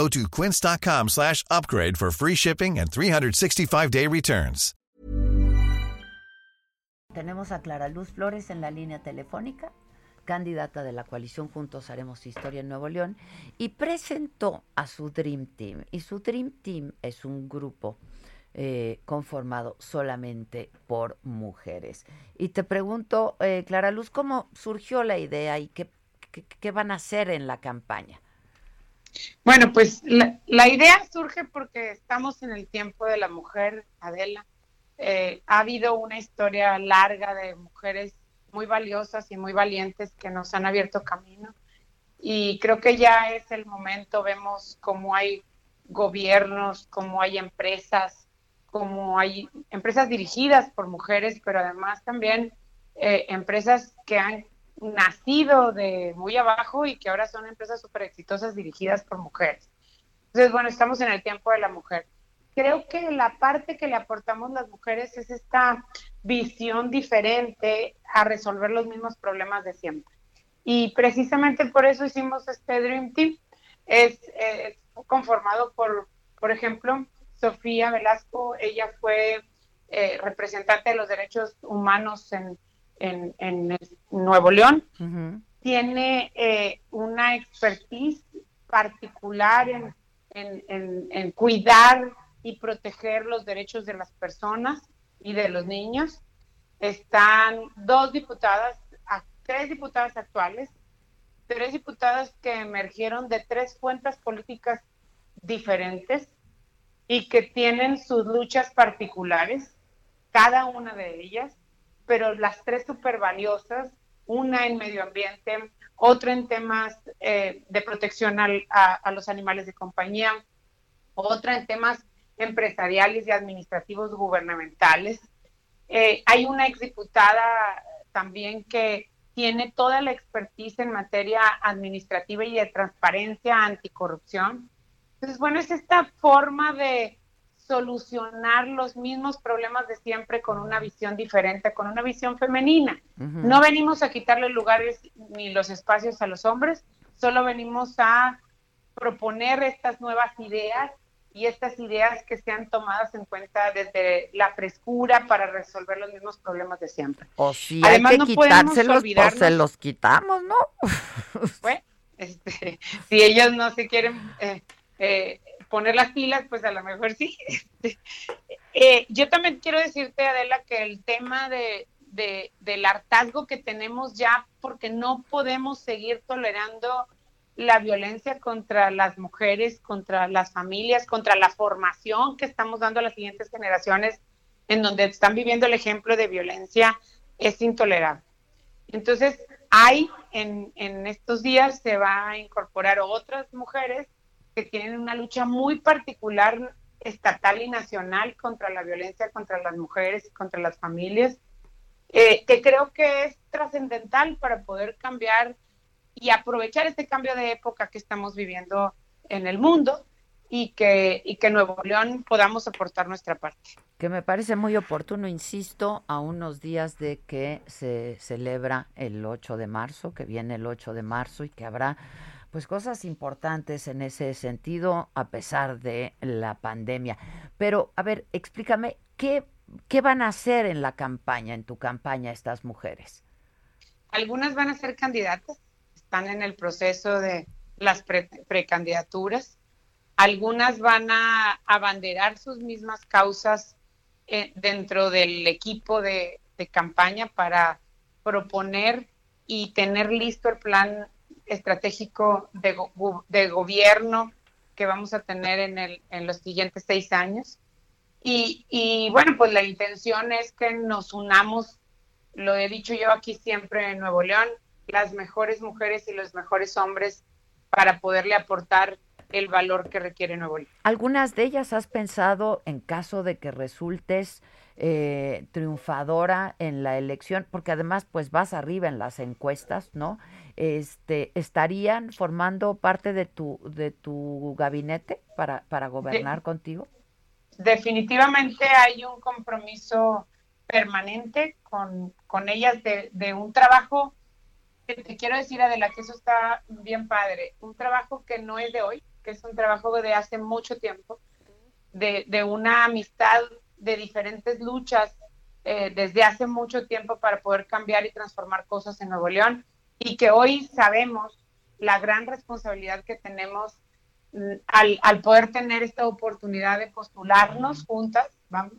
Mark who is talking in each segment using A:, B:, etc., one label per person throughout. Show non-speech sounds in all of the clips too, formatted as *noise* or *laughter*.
A: Go to quince.com slash upgrade for free shipping and 365-day returns.
B: Tenemos a Clara Luz Flores en la línea telefónica, candidata de la coalición Juntos Haremos Historia en Nuevo León, y presentó a su Dream Team. Y su Dream Team es un grupo eh, conformado solamente por mujeres. Y te pregunto, eh, Clara Luz, ¿cómo surgió la idea y qué van a hacer en la campaña?
C: Bueno, pues la, idea surge porque estamos en el tiempo de la mujer, Adela. Eh, ha habido una historia larga de mujeres muy valiosas y muy valientes que nos han abierto camino. Y creo que ya es el momento, vemos cómo hay gobiernos, cómo hay empresas, cómo hay empresas dirigidas por mujeres, pero además también eh, empresas que han nacido de muy abajo y que ahora son empresas súper exitosas dirigidas por mujeres. Entonces, bueno, estamos en el tiempo de la mujer. Creo que la parte que le aportamos las mujeres es esta visión diferente a resolver los mismos problemas de siempre. Y precisamente por eso hicimos este Dream Team. Es, es conformado por, por ejemplo, Sofía Velasco. Ella fue eh, representante de los derechos humanos en, en, en Nuevo León. Uh -huh. Tiene eh, una expertise particular en, en, cuidar y proteger los derechos de las personas y de los niños. Están dos diputadas, tres diputadas actuales, tres diputadas que emergieron de tres cuentas políticas diferentes y que tienen sus luchas particulares, cada una de ellas, pero las tres súper valiosas, una en medio ambiente, otra en temas eh, de protección al, a, a, los animales de compañía, otra en temas empresariales y administrativos gubernamentales. Eh, hay una exdiputada también que tiene toda la expertise en materia administrativa y de transparencia anticorrupción. Entonces, bueno, es esta forma de solucionar los mismos problemas de siempre con una visión diferente, con una visión femenina. Uh -huh. No venimos a quitarle lugares ni los espacios a los hombres, solo venimos a proponer estas nuevas ideas y estas ideas que sean tomadas en cuenta desde la frescura para resolver los mismos problemas de siempre.
B: O si Además, hay que no quitárselos, pues se los quitamos, ¿no?
C: este, *laughs* si ellos no se quieren eh, eh, poner las pilas, pues a lo mejor sí. *laughs* eh, yo también quiero decirte, Adela, que el tema de, de, del hartazgo que tenemos ya, porque no podemos seguir tolerando la violencia contra las mujeres, contra las familias, contra la formación que estamos dando a las siguientes generaciones, en donde están viviendo el ejemplo de violencia, es intolerable. Entonces, hay en, en estos días se va a incorporar otras mujeres que tienen una lucha muy particular estatal y nacional contra la violencia contra las mujeres y contra las familias, eh, que creo que es trascendental para poder cambiar y aprovechar este cambio de época que estamos viviendo en el mundo y que, y que Nuevo León podamos aportar nuestra parte.
B: Que me parece muy oportuno, insisto, a unos días de que se celebra el 8 de marzo, que viene el 8 de marzo y que habrá pues cosas importantes en ese sentido a pesar de la pandemia. Pero, a ver, explícame, ¿qué, qué van a hacer en la campaña, en tu campaña, estas mujeres?
C: Algunas van a ser candidatas, están en el proceso de las pre precandidaturas. Algunas van a abanderar sus mismas causas eh, dentro del equipo de, de campaña para proponer y tener listo el plan estratégico de, go de, gobierno que vamos a tener en los siguientes seis años. Y, y, bueno, pues la intención es que nos unamos, lo he dicho yo aquí siempre en Nuevo León, las mejores mujeres y los mejores hombres para poderle aportar el valor que requiere Nuevo León.
B: ¿Algunas de ellas has pensado en caso de que resultes eh, triunfadora en la elección, porque además pues vas arriba en las encuestas, ¿no? Este, ¿Estarían formando parte de tu, de tu gabinete para, para gobernar contigo?
C: Definitivamente hay un compromiso permanente con, con ellas de, de un trabajo te quiero decir, Adela, que eso está bien padre. Un trabajo que no es de hoy, que es un trabajo de hace mucho tiempo, de, de una amistad de diferentes luchas eh, desde hace mucho tiempo para poder cambiar y transformar cosas en Nuevo León y que hoy sabemos la gran responsabilidad que tenemos mm, al, al poder tener esta oportunidad de postularnos juntas, vamos,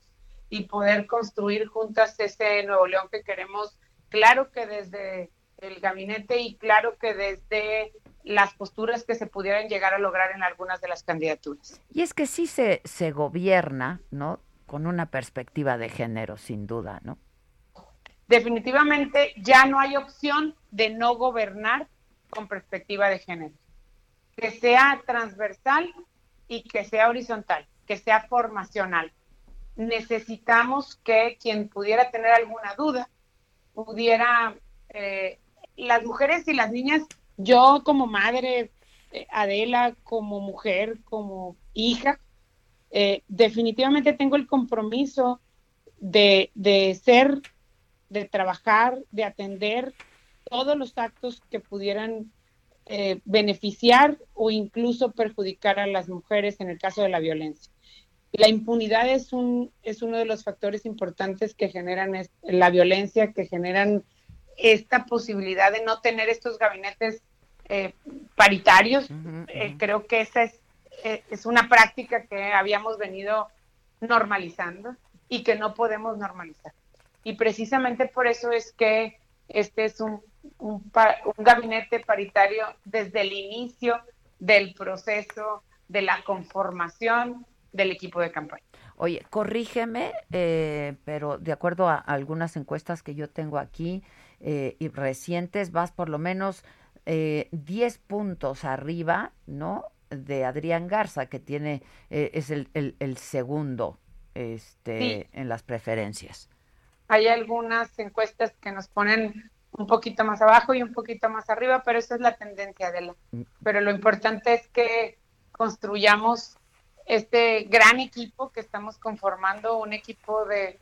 C: y poder construir juntas ese Nuevo León que queremos. Claro que desde el gabinete y claro que desde las posturas que se pudieran llegar a lograr en algunas de las candidaturas.
B: Y es que sí se, se gobierna, ¿no? Con una perspectiva de género, sin duda, ¿no?
C: Definitivamente ya no hay opción de no gobernar con perspectiva de género. Que sea transversal y que sea horizontal, que sea formacional. Necesitamos que quien pudiera tener alguna duda pudiera eh, las mujeres y las niñas, yo como madre, eh, Adela, como mujer, como hija, eh, definitivamente tengo el compromiso de, de ser, de trabajar, de atender todos los actos que pudieran eh, beneficiar o incluso perjudicar a las mujeres en el caso de la violencia. La impunidad es, un, es uno de los factores importantes que generan la violencia, que generan esta posibilidad de no tener estos gabinetes eh, paritarios. Eh, creo que esa es, eh, es una práctica que habíamos venido normalizando y que no podemos normalizar. Y precisamente por eso es que este es un, un, un gabinete paritario desde el inicio del proceso de la conformación del equipo de campaña.
B: Oye, corrígeme, pero de acuerdo a algunas encuestas que yo tengo aquí, eh, y recientes, vas por lo menos eh, 10 puntos arriba, ¿no? De Adrián Garza, que tiene, eh, es el, el, segundo este, en las preferencias.
C: Hay algunas encuestas que nos ponen un poquito más abajo y un poquito más arriba, pero esa es la tendencia de la. Mm. Pero lo importante es que construyamos este gran equipo que estamos conformando, un equipo de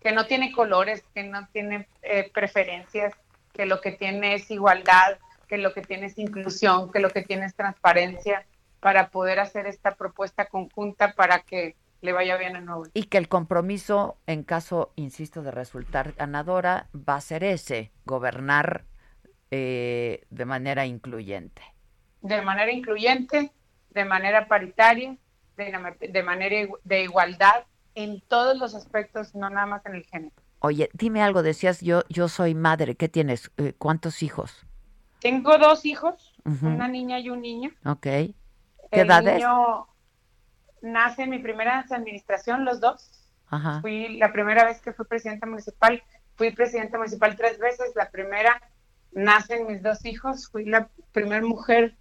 C: que no tiene colores, que no tiene eh, preferencias, que lo que tiene es igualdad, que lo que tiene es inclusión, que lo que tiene es transparencia para poder hacer esta propuesta conjunta para que le vaya bien a Nuevo.
B: Y que el compromiso, en caso, insisto, de resultar ganadora, va a ser ese, gobernar eh, de manera incluyente.
C: De manera incluyente, de manera paritaria, de, de manera de igualdad en todos los aspectos, no nada más en el género.
B: Oye, dime algo, decías yo, yo soy madre, ¿qué tienes? Eh, ¿Cuántos hijos?
C: Tengo dos hijos, una niña y un niño.
B: Ok. ¿Qué
C: el niño nace en mi primera administración, los dos. Ajá. Fui la primera vez que fui presidenta municipal, fui presidenta municipal tres veces. La primera nacen mis dos hijos, fui la primera mujer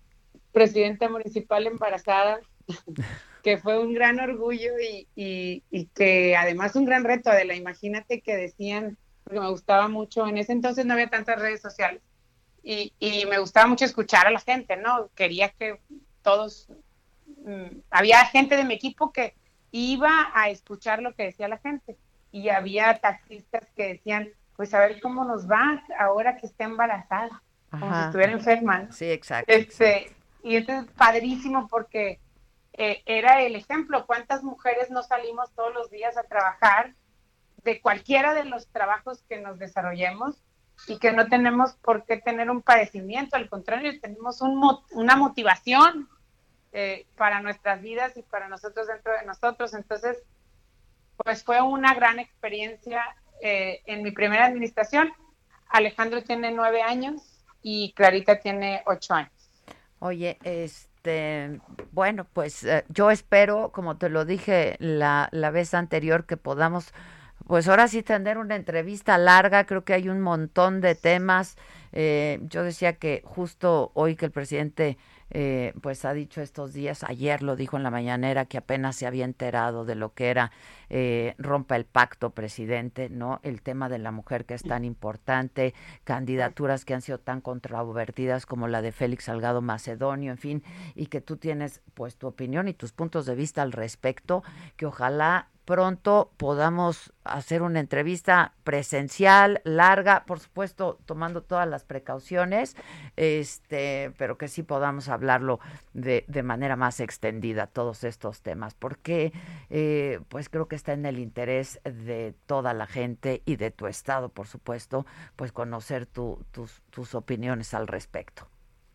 C: presidenta municipal embarazada *laughs* que fue un gran orgullo y, que además un gran reto, Adela. Imagínate que decían, porque me gustaba mucho, en ese entonces no había tantas redes sociales y, me gustaba mucho escuchar a la gente, ¿no? Quería que todos, mm, había gente de mi equipo que iba a escuchar lo que decía la gente y había taxistas que decían, pues a ver cómo nos va ahora que está embarazada, como si estuviera enferma.
B: Sí, exacto.
C: Este, y esto es padrísimo porque eh, era el ejemplo. ¿Cuántas mujeres no salimos todos los días a trabajar de cualquiera de los trabajos que nos desarrollemos y que no tenemos por qué tener un padecimiento? Al contrario, tenemos una motivación eh, para nuestras vidas y para nosotros dentro de nosotros. Entonces, pues fue una gran experiencia eh, en mi primera administración. Alejandro tiene nueve años y Clarita tiene ocho años.
B: Oye, es este, bueno, pues eh, yo espero, como te lo dije la, la vez anterior, que podamos, pues ahora sí tener una entrevista larga. Creo que hay un montón de temas. Eh, yo decía que justo hoy que el presidente eh, pues ha dicho estos días, ayer lo dijo en la mañanera que apenas se había enterado de lo que era eh, rompa el pacto, presidente, ¿no? El tema de la mujer que es tan importante, candidaturas que han sido tan controvertidas como la de Félix Salgado Macedonio, en fin, y que tú tienes pues tu opinión y tus puntos de vista al respecto, que ojalá pronto podamos hacer una entrevista presencial, larga, por supuesto, tomando todas las precauciones, este, pero que sí podamos hablarlo de, de manera más extendida, todos estos temas, porque eh, pues creo que está en el interés de toda la gente y de tu estado, por supuesto, pues conocer tu, tus, tus opiniones al respecto.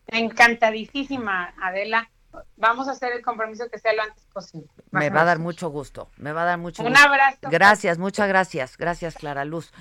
C: Encantadísima, Adela vamos a hacer el compromiso que sea lo antes posible.
B: Me va a dar mucho gusto, me va a dar mucho
C: Un
B: gusto.
C: abrazo.
B: Gracias, muchas gracias. Gracias, Clara Luz.